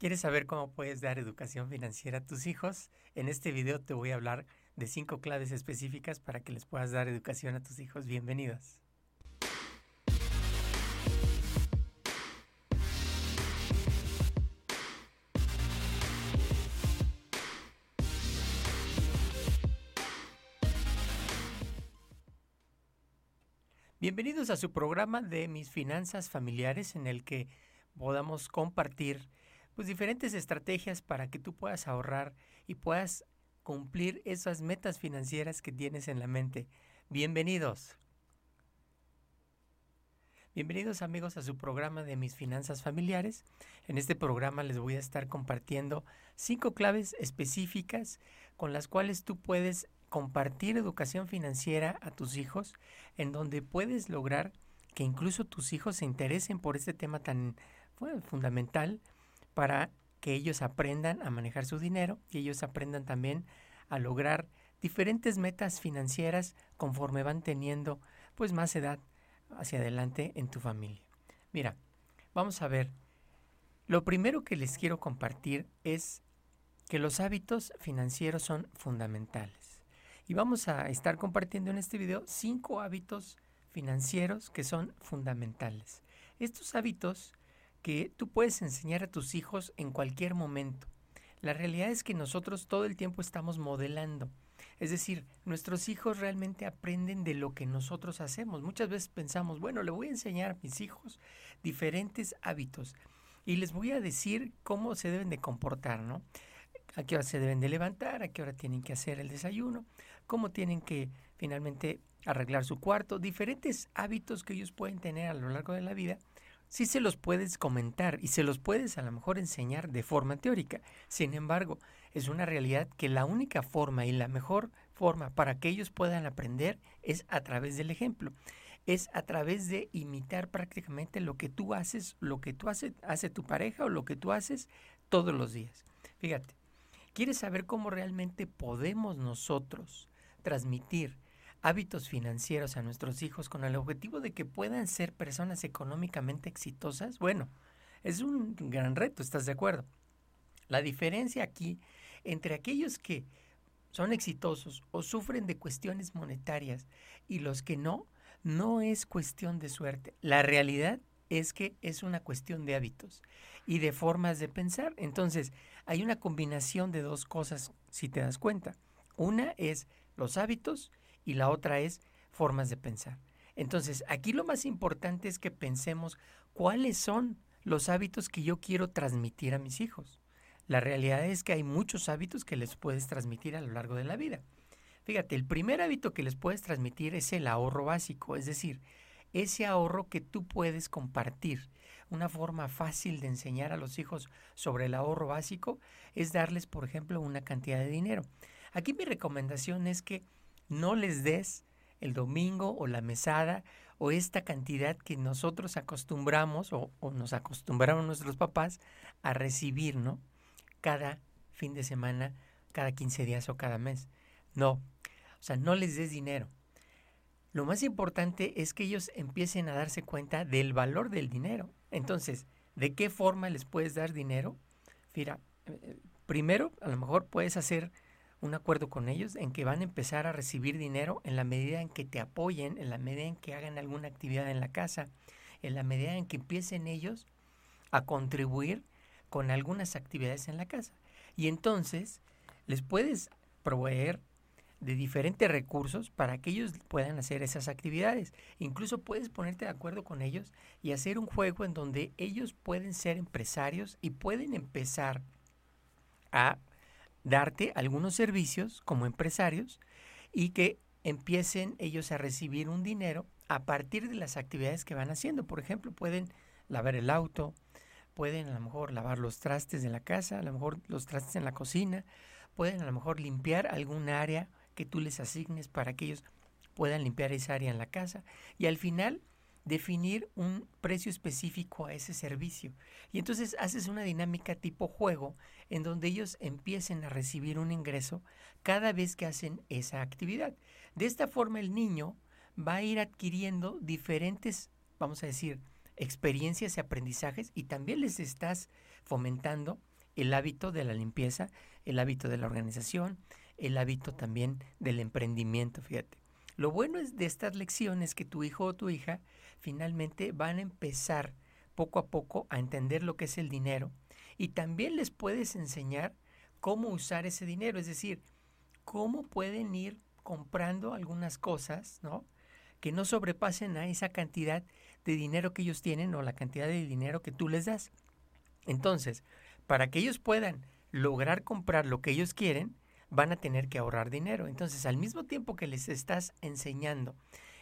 ¿Quieres saber cómo puedes dar educación financiera a tus hijos? En este video te voy a hablar de cinco claves específicas para que les puedas dar educación a tus hijos. Bienvenidos. Bienvenidos a su programa de Mis Finanzas Familiares en el que podamos compartir pues diferentes estrategias para que tú puedas ahorrar y puedas cumplir esas metas financieras que tienes en la mente. Bienvenidos. Bienvenidos amigos a su programa de mis finanzas familiares. En este programa les voy a estar compartiendo cinco claves específicas con las cuales tú puedes compartir educación financiera a tus hijos, en donde puedes lograr que incluso tus hijos se interesen por este tema tan fundamental para que ellos aprendan a manejar su dinero y ellos aprendan también a lograr diferentes metas financieras conforme van teniendo pues más edad hacia adelante en tu familia. Mira, vamos a ver. Lo primero que les quiero compartir es que los hábitos financieros son fundamentales. Y vamos a estar compartiendo en este video cinco hábitos financieros que son fundamentales. Estos hábitos que tú puedes enseñar a tus hijos en cualquier momento. La realidad es que nosotros todo el tiempo estamos modelando. Es decir, nuestros hijos realmente aprenden de lo que nosotros hacemos. Muchas veces pensamos, bueno, le voy a enseñar a mis hijos diferentes hábitos y les voy a decir cómo se deben de comportar, ¿no? A qué hora se deben de levantar, a qué hora tienen que hacer el desayuno, cómo tienen que finalmente arreglar su cuarto, diferentes hábitos que ellos pueden tener a lo largo de la vida sí se los puedes comentar y se los puedes a lo mejor enseñar de forma teórica. Sin embargo, es una realidad que la única forma y la mejor forma para que ellos puedan aprender es a través del ejemplo. Es a través de imitar prácticamente lo que tú haces, lo que tú hace, hace tu pareja o lo que tú haces todos los días. Fíjate, ¿quieres saber cómo realmente podemos nosotros transmitir hábitos financieros a nuestros hijos con el objetivo de que puedan ser personas económicamente exitosas, bueno, es un gran reto, ¿estás de acuerdo? La diferencia aquí entre aquellos que son exitosos o sufren de cuestiones monetarias y los que no, no es cuestión de suerte. La realidad es que es una cuestión de hábitos y de formas de pensar. Entonces, hay una combinación de dos cosas, si te das cuenta. Una es los hábitos y la otra es formas de pensar. Entonces, aquí lo más importante es que pensemos cuáles son los hábitos que yo quiero transmitir a mis hijos. La realidad es que hay muchos hábitos que les puedes transmitir a lo largo de la vida. Fíjate, el primer hábito que les puedes transmitir es el ahorro básico, es decir, ese ahorro que tú puedes compartir. Una forma fácil de enseñar a los hijos sobre el ahorro básico es darles, por ejemplo, una cantidad de dinero. Aquí mi recomendación es que no les des el domingo o la mesada o esta cantidad que nosotros acostumbramos o, nos acostumbraron nuestros papás a recibir, ¿no? Cada fin de semana, cada 15 días o cada mes. No, o sea, no les des dinero. Lo más importante es que ellos empiecen a darse cuenta del valor del dinero. Entonces, ¿de qué forma les puedes dar dinero? Mira, eh, eh, primero, a lo mejor puedes hacer un acuerdo con ellos en que van a empezar a recibir dinero en la medida en que te apoyen, en la medida en que hagan alguna actividad en la casa, en la medida en que empiecen ellos a contribuir con algunas actividades en la casa. Y entonces les puedes proveer de diferentes recursos para que ellos puedan hacer esas actividades. Incluso puedes ponerte de acuerdo con ellos y hacer un juego en donde ellos pueden ser empresarios y pueden empezar a darte algunos servicios como empresarios y que empiecen ellos a recibir un dinero a partir de las actividades que van haciendo. Por ejemplo, pueden lavar el auto, pueden a lo mejor lavar los trastes de la casa, a lo mejor los trastes en la cocina, pueden a lo mejor limpiar algún área que tú les asignes para que ellos puedan limpiar esa área en la casa y al final definir un precio específico a ese servicio. Y entonces haces una dinámica tipo juego en donde ellos empiecen a recibir un ingreso cada vez que hacen esa actividad. De esta forma el niño va a ir adquiriendo diferentes, vamos a decir, experiencias y aprendizajes y también les estás fomentando el hábito de la limpieza, el hábito de la organización, el hábito también del emprendimiento, fíjate. Lo bueno es de estas lecciones que tu hijo o tu hija finalmente van a empezar poco a poco a entender lo que es el dinero y también les puedes enseñar cómo usar ese dinero, es decir, cómo pueden ir comprando algunas cosas, ¿no? Que no sobrepasen a esa cantidad de dinero que ellos tienen o la cantidad de dinero que tú les das. Entonces, para que ellos puedan lograr comprar lo que ellos quieren, van a tener que ahorrar dinero. Entonces, al mismo tiempo que les estás enseñando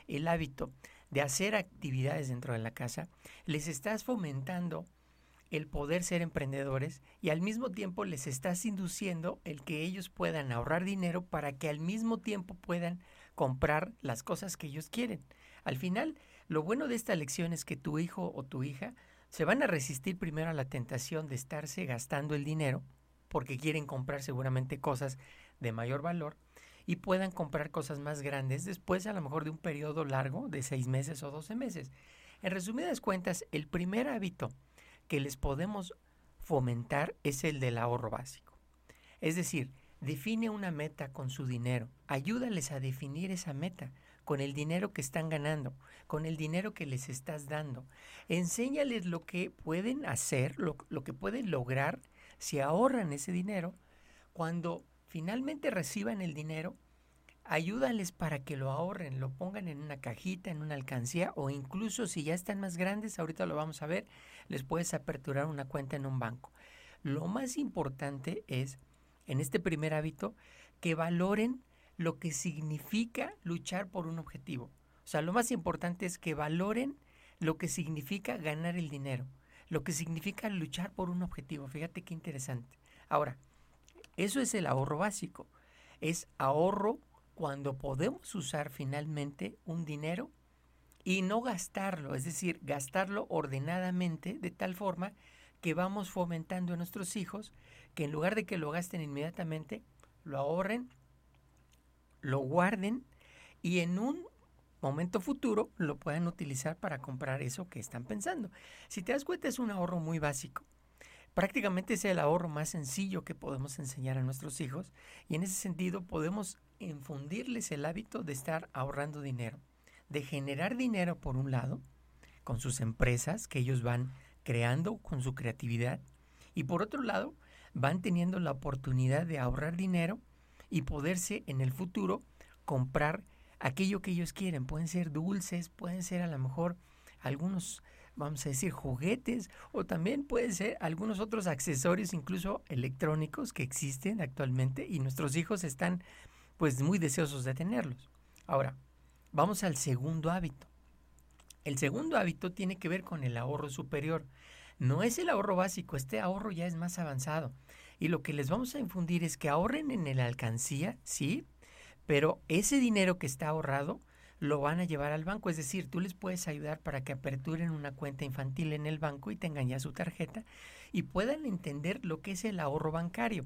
el hábito de hacer actividades dentro de la casa, les estás fomentando el poder ser emprendedores y al mismo tiempo les estás induciendo el que ellos puedan ahorrar dinero para que al mismo tiempo puedan comprar las cosas que ellos quieren. Al final, lo bueno de esta lección es que tu hijo o tu hija se van a resistir primero a la tentación de estarse gastando el dinero porque quieren comprar seguramente cosas de mayor valor y puedan comprar cosas más grandes después a lo mejor de un periodo largo de seis meses o doce meses. En resumidas cuentas, el primer hábito que les podemos fomentar es el del ahorro básico. Es decir, define una meta con su dinero, ayúdales a definir esa meta con el dinero que están ganando, con el dinero que les estás dando. Enséñales lo que pueden hacer, lo, lo que pueden lograr si ahorran ese dinero. Cuando finalmente reciban el dinero, ayúdales para que lo ahorren, lo pongan en una cajita, en una alcancía o incluso si ya están más grandes, ahorita lo vamos a ver, les puedes aperturar una cuenta en un banco. Lo más importante es, en este primer hábito, que valoren lo que significa luchar por un objetivo. O sea, lo más importante es que valoren lo que significa ganar el dinero, lo que significa luchar por un objetivo. Fíjate qué interesante. Ahora, eso es el ahorro básico. Es ahorro cuando podemos usar finalmente un dinero y no gastarlo, es decir, gastarlo ordenadamente de tal forma que vamos fomentando a nuestros hijos que en lugar de que lo gasten inmediatamente, lo ahorren, lo guarden y en un momento futuro lo puedan utilizar para comprar eso que están pensando. Si te das cuenta es un ahorro muy básico. Prácticamente es el ahorro más sencillo que podemos enseñar a nuestros hijos y en ese sentido podemos infundirles el hábito de estar ahorrando dinero, de generar dinero por un lado, con sus empresas que ellos van creando con su creatividad y por otro lado van teniendo la oportunidad de ahorrar dinero y poderse en el futuro comprar aquello que ellos quieren. Pueden ser dulces, pueden ser a lo mejor algunos vamos a decir, juguetes o también pueden ser algunos otros accesorios, incluso electrónicos que existen actualmente y nuestros hijos están pues muy deseosos de tenerlos. Ahora, vamos al segundo hábito. El segundo hábito tiene que ver con el ahorro superior. No es el ahorro básico, este ahorro ya es más avanzado. Y lo que les vamos a infundir es que ahorren en la alcancía, sí, pero ese dinero que está ahorrado lo van a llevar al banco. Es decir, tú les puedes ayudar para que aperturen una cuenta infantil en el banco y tengan ya su tarjeta y puedan entender lo que es el ahorro bancario.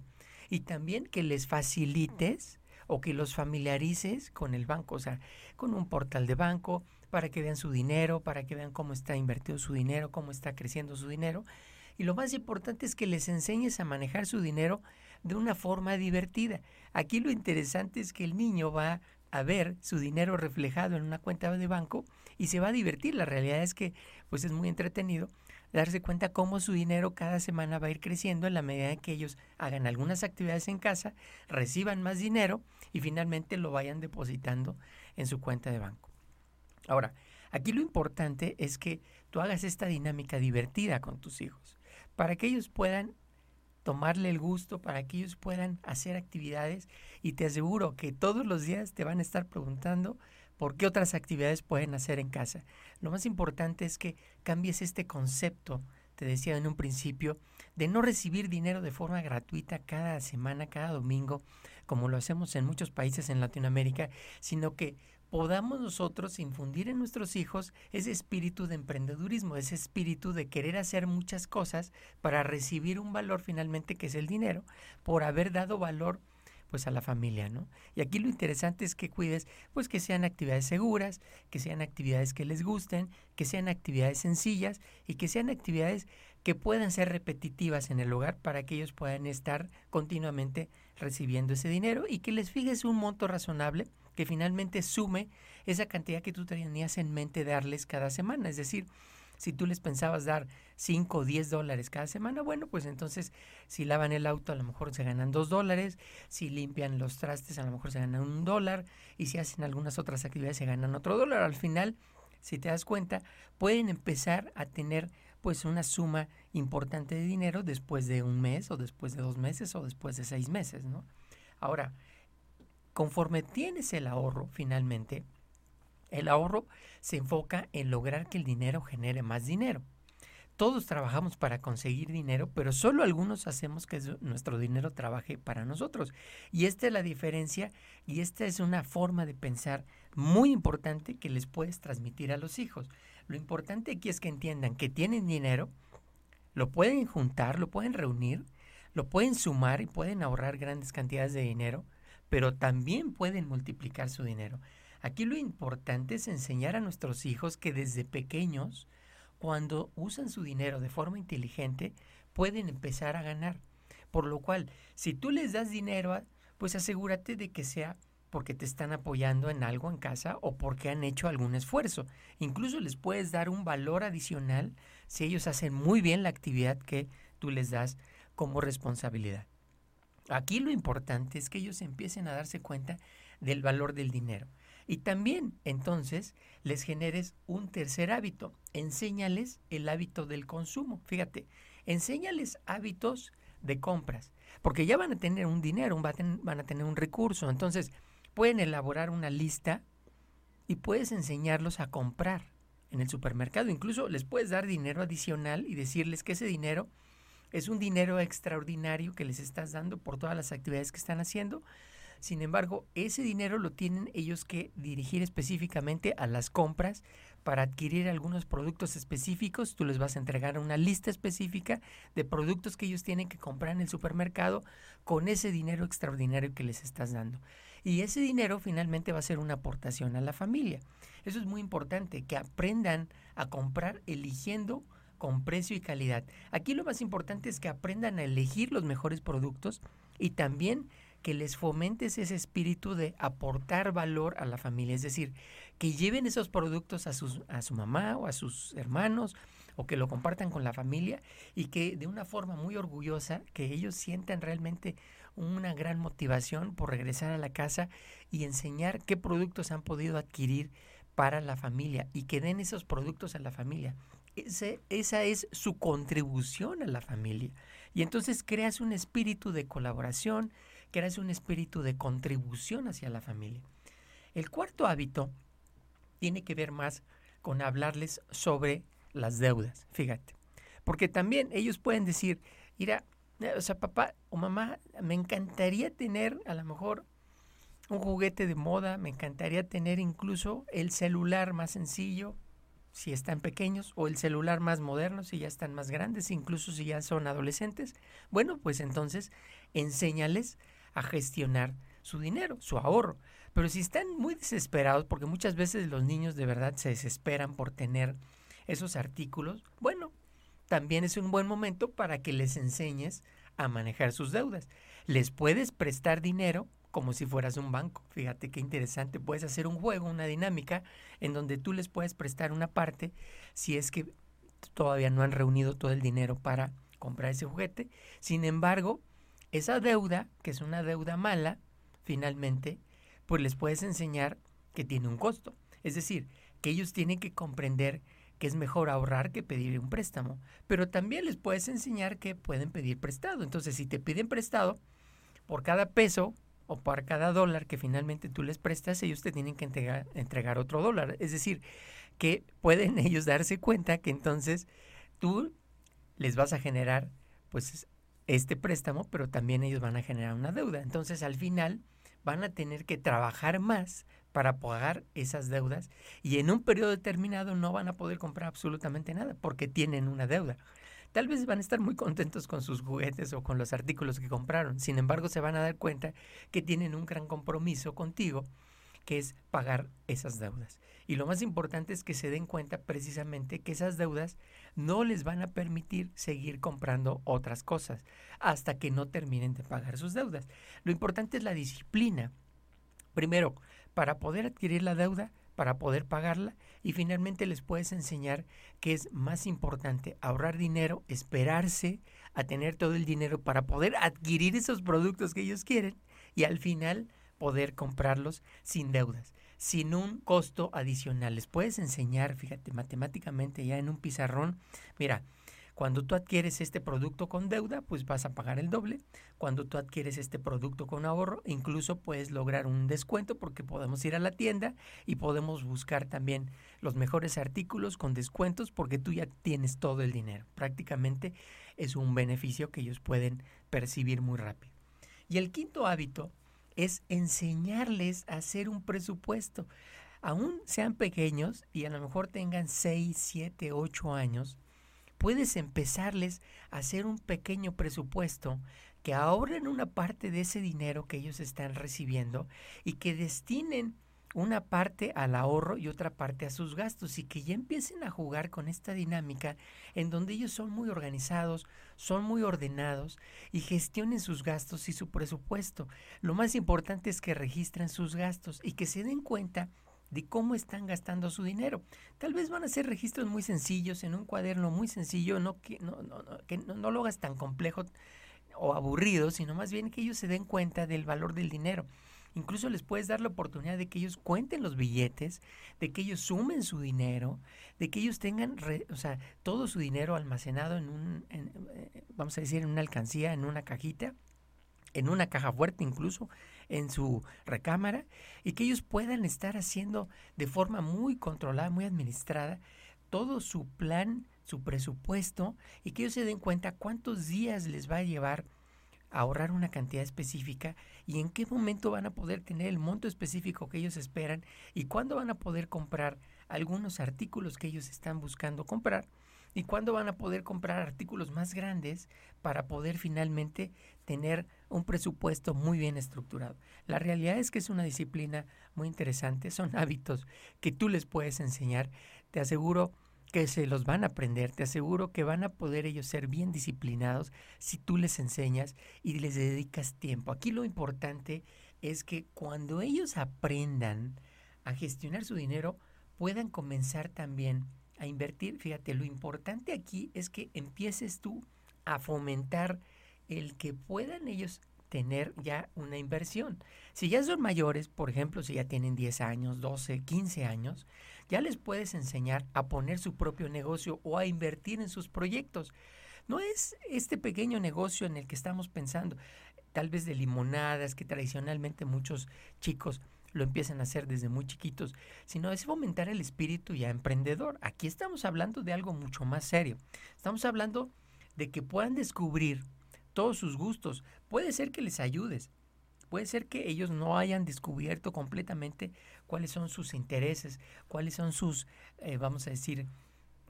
Y también que les facilites o que los familiarices con el banco, o sea, con un portal de banco para que vean su dinero, para que vean cómo está invertido su dinero, cómo está creciendo su dinero. Y lo más importante es que les enseñes a manejar su dinero de una forma divertida. Aquí lo interesante es que el niño va a ver su dinero reflejado en una cuenta de banco y se va a divertir. La realidad es que pues es muy entretenido darse cuenta cómo su dinero cada semana va a ir creciendo en la medida en que ellos hagan algunas actividades en casa, reciban más dinero y finalmente lo vayan depositando en su cuenta de banco. Ahora, aquí lo importante es que tú hagas esta dinámica divertida con tus hijos para que ellos puedan tomarle el gusto para que ellos puedan hacer actividades y te aseguro que todos los días te van a estar preguntando por qué otras actividades pueden hacer en casa. Lo más importante es que cambies este concepto, te decía en un principio, de no recibir dinero de forma gratuita cada semana, cada domingo, como lo hacemos en muchos países en Latinoamérica, sino que podamos nosotros infundir en nuestros hijos ese espíritu de emprendedurismo, ese espíritu de querer hacer muchas cosas para recibir un valor finalmente que es el dinero, por haber dado valor pues a la familia, ¿no? Y aquí lo interesante es que cuides, pues que sean actividades seguras, que sean actividades que les gusten, que sean actividades sencillas y que sean actividades que puedan ser repetitivas en el hogar para que ellos puedan estar continuamente recibiendo ese dinero y que les fijes un monto razonable que finalmente sume esa cantidad que tú tenías en mente darles cada semana. Es decir, si tú les pensabas dar 5 o 10 dólares cada semana, bueno, pues entonces si lavan el auto a lo mejor se ganan 2 dólares, si limpian los trastes a lo mejor se ganan un dólar y si hacen algunas otras actividades se ganan otro dólar. Al final, si te das cuenta, pueden empezar a tener pues una suma importante de dinero después de un mes o después de dos meses o después de seis meses, ¿no? Ahora, conforme tienes el ahorro finalmente, el ahorro se enfoca en lograr que el dinero genere más dinero. Todos trabajamos para conseguir dinero, pero solo algunos hacemos que nuestro dinero trabaje para nosotros. Y esta es la diferencia y esta es una forma de pensar muy importante que les puedes transmitir a los hijos. Lo importante aquí es que entiendan que tienen dinero, lo pueden juntar, lo pueden reunir, lo pueden sumar y pueden ahorrar grandes cantidades de dinero, pero también pueden multiplicar su dinero. Aquí lo importante es enseñar a nuestros hijos que desde pequeños, cuando usan su dinero de forma inteligente, pueden empezar a ganar. Por lo cual, si tú les das dinero, pues asegúrate de que sea porque te están apoyando en algo en casa o porque han hecho algún esfuerzo. Incluso les puedes dar un valor adicional si ellos hacen muy bien la actividad que tú les das como responsabilidad. Aquí lo importante es que ellos empiecen a darse cuenta del valor del dinero. Y también entonces les generes un tercer hábito. Enséñales el hábito del consumo. Fíjate, enséñales hábitos de compras. Porque ya van a tener un dinero, van a tener un recurso. Entonces pueden elaborar una lista y puedes enseñarlos a comprar en el supermercado. Incluso les puedes dar dinero adicional y decirles que ese dinero es un dinero extraordinario que les estás dando por todas las actividades que están haciendo sin embargo, ese dinero lo tienen ellos que dirigir específicamente a las compras para adquirir algunos productos específicos. Tú les vas a entregar una lista específica de productos que ellos tienen que comprar en el supermercado con ese dinero extraordinario que les estás dando. Y ese dinero finalmente va a ser una aportación a la familia. Eso es muy importante, que aprendan a comprar eligiendo con precio y calidad. Aquí lo más importante es que aprendan a elegir los mejores productos y también que les fomentes ese espíritu de aportar valor a la familia, es decir, que lleven esos productos a, sus, a su mamá o a sus hermanos o que lo compartan con la familia y que de una forma muy orgullosa, que ellos sientan realmente una gran motivación por regresar a la casa y enseñar qué productos han podido adquirir para la familia y que den esos productos a la familia. Esa es su contribución a la familia. Y entonces creas un espíritu de colaboración, creas un espíritu de contribución hacia la familia. El cuarto hábito tiene que ver más con hablarles sobre las deudas, fíjate. Porque también ellos pueden decir, mira, o sea, papá o mamá, me encantaría tener a lo mejor un juguete de moda, me encantaría tener incluso el celular más sencillo, si están pequeños, o el celular más moderno, si ya están más grandes, incluso si ya son adolescentes. Bueno, pues entonces enséñales a gestionar su dinero, su ahorro. Pero si están muy desesperados, porque muchas veces los niños de verdad se desesperan por tener esos artículos, bueno, también es un buen momento para que les enseñes a manejar sus deudas. Les puedes prestar dinero como si fueras un banco. Fíjate qué interesante. Puedes hacer un juego, una dinámica, en donde tú les puedes prestar una parte si es que todavía no han reunido todo el dinero para comprar ese juguete. Sin embargo, esa deuda, que es una deuda mala, finalmente, pues les puedes enseñar que tiene un costo. Es decir, que ellos tienen que comprender que es mejor ahorrar que pedir un préstamo. Pero también les puedes enseñar que pueden pedir prestado. Entonces, si te piden prestado, por cada peso o por cada dólar que finalmente tú les prestas, ellos te tienen que entregar, entregar otro dólar. Es decir, que pueden ellos darse cuenta que entonces tú les vas a generar pues este préstamo, pero también ellos van a generar una deuda. Entonces, al final, van a tener que trabajar más para pagar esas deudas y en un periodo determinado no van a poder comprar absolutamente nada porque tienen una deuda. Tal vez van a estar muy contentos con sus juguetes o con los artículos que compraron. Sin embargo, se van a dar cuenta que tienen un gran compromiso contigo, que es pagar esas deudas. Y lo más importante es que se den cuenta precisamente que esas deudas no les van a permitir seguir comprando otras cosas hasta que no terminen de pagar sus deudas. Lo importante es la disciplina. Primero, para poder adquirir la deuda, para poder pagarla y finalmente les puedes enseñar que es más importante ahorrar dinero, esperarse a tener todo el dinero para poder adquirir esos productos que ellos quieren y al final poder comprarlos sin deudas sin un costo adicional. Les puedes enseñar, fíjate, matemáticamente ya en un pizarrón, mira, cuando tú adquieres este producto con deuda, pues vas a pagar el doble. Cuando tú adquieres este producto con ahorro, incluso puedes lograr un descuento porque podemos ir a la tienda y podemos buscar también los mejores artículos con descuentos porque tú ya tienes todo el dinero. Prácticamente es un beneficio que ellos pueden percibir muy rápido. Y el quinto hábito es enseñarles a hacer un presupuesto. Aún sean pequeños y a lo mejor tengan 6, 7, 8 años, puedes empezarles a hacer un pequeño presupuesto que ahorren una parte de ese dinero que ellos están recibiendo y que destinen una parte al ahorro y otra parte a sus gastos y que ya empiecen a jugar con esta dinámica en donde ellos son muy organizados, son muy ordenados y gestionen sus gastos y su presupuesto. Lo más importante es que registren sus gastos y que se den cuenta de cómo están gastando su dinero. Tal vez van a ser registros muy sencillos en un cuaderno muy sencillo, no que no, no, no, que no, no lo hagas tan complejo o aburrido, sino más bien que ellos se den cuenta del valor del dinero. Incluso les puedes dar la oportunidad de que ellos cuenten los billetes, de que ellos sumen su dinero, de que ellos tengan, o sea, todo su dinero almacenado en un, eh, vamos a decir, en una alcancía, en una cajita, en una caja fuerte incluso, en su recámara, y que ellos puedan estar haciendo de forma muy controlada, muy administrada, todo su plan, su presupuesto, y que ellos se den cuenta cuántos días les va a llevar ahorrar una cantidad específica y en qué momento van a poder tener el monto específico que ellos esperan y cuándo van a poder comprar algunos artículos que ellos están buscando comprar y cuándo van a poder comprar artículos más grandes para poder finalmente tener un presupuesto muy bien estructurado. La realidad es que es una disciplina muy interesante, son hábitos que tú les puedes enseñar. Te aseguro que se los van a aprender, te aseguro que van a poder ellos ser bien disciplinados si tú les enseñas y les dedicas tiempo. Aquí lo importante es que cuando ellos aprendan a gestionar su dinero, puedan comenzar también a invertir. Fíjate, lo importante aquí es que empieces tú a fomentar el que puedan ellos tener ya una inversión. Si ya son mayores, por ejemplo, si ya tienen 10 años, 12, 15 años, ya les puedes enseñar a poner su propio negocio o a invertir en sus proyectos. No es este pequeño negocio en el que estamos pensando, tal vez de limonadas que tradicionalmente muchos chicos lo empiezan a hacer desde muy chiquitos, sino es fomentar el espíritu ya emprendedor. Aquí estamos hablando de algo mucho más serio. Estamos hablando de que puedan descubrir todos sus gustos. Puede ser que les ayudes. Puede ser que ellos no hayan descubierto completamente cuáles son sus intereses, cuáles son sus, eh, vamos a decir,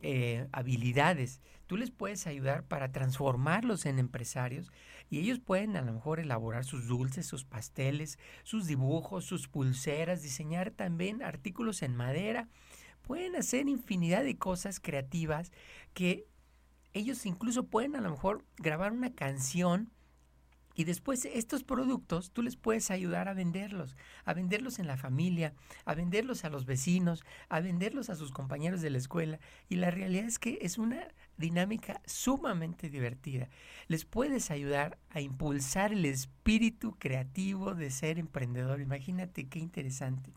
eh, habilidades. Tú les puedes ayudar para transformarlos en empresarios y ellos pueden a lo mejor elaborar sus dulces, sus pasteles, sus dibujos, sus pulseras, diseñar también artículos en madera. Pueden hacer infinidad de cosas creativas que ellos incluso pueden a lo mejor grabar una canción y después estos productos tú les puedes ayudar a venderlos, a venderlos en la familia, a venderlos a los vecinos, a venderlos a sus compañeros de la escuela. Y la realidad es que es una dinámica sumamente divertida. Les puedes ayudar a impulsar el espíritu creativo de ser emprendedor. Imagínate qué interesante.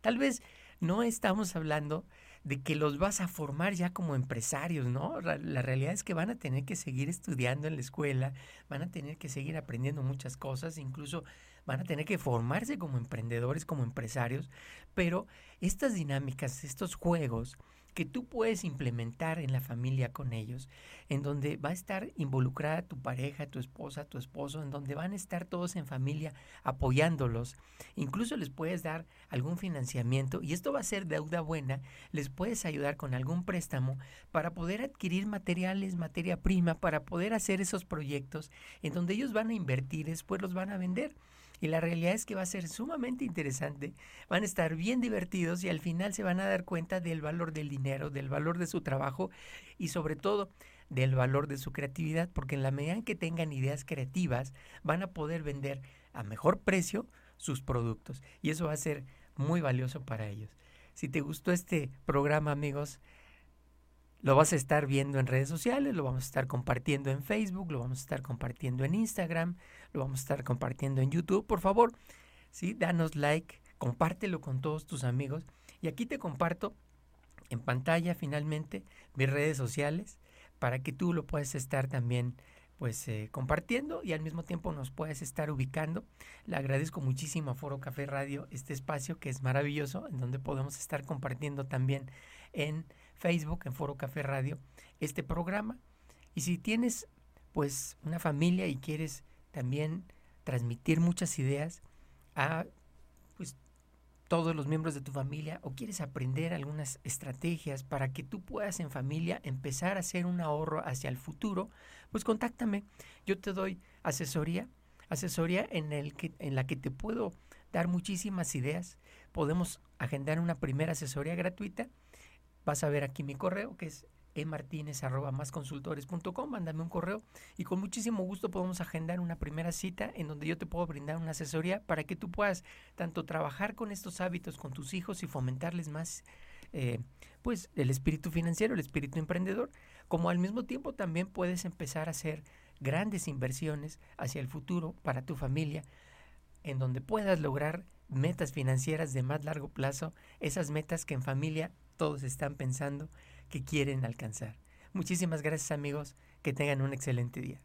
Tal vez no estamos hablando de que los vas a formar ya como empresarios, ¿no? La, realidad es que van a tener que seguir estudiando en la escuela, van a tener que seguir aprendiendo muchas cosas, incluso van a tener que formarse como emprendedores, como empresarios, pero estas dinámicas, estos juegos, que tú puedes implementar en la familia con ellos, en donde va a estar involucrada tu pareja, tu esposa, tu esposo, en donde van a estar todos en familia apoyándolos. Incluso les puedes dar algún financiamiento y esto va a ser deuda buena, les puedes ayudar con algún préstamo para poder adquirir materiales, materia prima, para poder hacer esos proyectos en donde ellos van a invertir, después los van a vender. Y la realidad es que va a ser sumamente interesante, van a estar bien divertidos y al final se van a dar cuenta del valor del dinero, del valor de su trabajo y sobre todo del valor de su creatividad, porque en la medida en que tengan ideas creativas van a poder vender a mejor precio sus productos y eso va a ser muy valioso para ellos. Si te gustó este programa, amigos, lo vas a estar viendo en redes sociales, lo vamos a estar compartiendo en Facebook, lo vamos a estar compartiendo en Instagram, lo vamos a estar compartiendo en YouTube. Por favor, ¿sí? danos like, compártelo con todos tus amigos. Y aquí te comparto en pantalla finalmente mis redes sociales para que tú lo puedas estar también pues eh, compartiendo y al mismo tiempo nos puedes estar ubicando. Le agradezco muchísimo a Foro Café Radio este espacio que es maravilloso, en donde podemos estar compartiendo también en Facebook, en Foro Café Radio, este programa. Y si tienes pues una familia y quieres también transmitir muchas ideas a pues todos los miembros de tu familia o quieres aprender algunas estrategias para que tú puedas en familia empezar a hacer un ahorro hacia el futuro, pues contáctame. Yo te doy asesoría, asesoría en el que en la que te puedo dar muchísimas ideas. Podemos agendar una primera asesoría gratuita vas a ver aquí mi correo que es emartinez.com, mándame un correo y con muchísimo gusto podemos agendar una primera cita en donde yo te puedo brindar una asesoría para que tú puedas tanto trabajar con estos hábitos con tus hijos y fomentarles más eh, pues el espíritu financiero, el espíritu emprendedor, como al mismo tiempo también puedes empezar a hacer grandes inversiones hacia el futuro para tu familia, en donde puedas lograr metas financieras de más largo plazo, esas metas que en familia todos están pensando que quieren alcanzar. Muchísimas gracias amigos, que tengan un excelente día.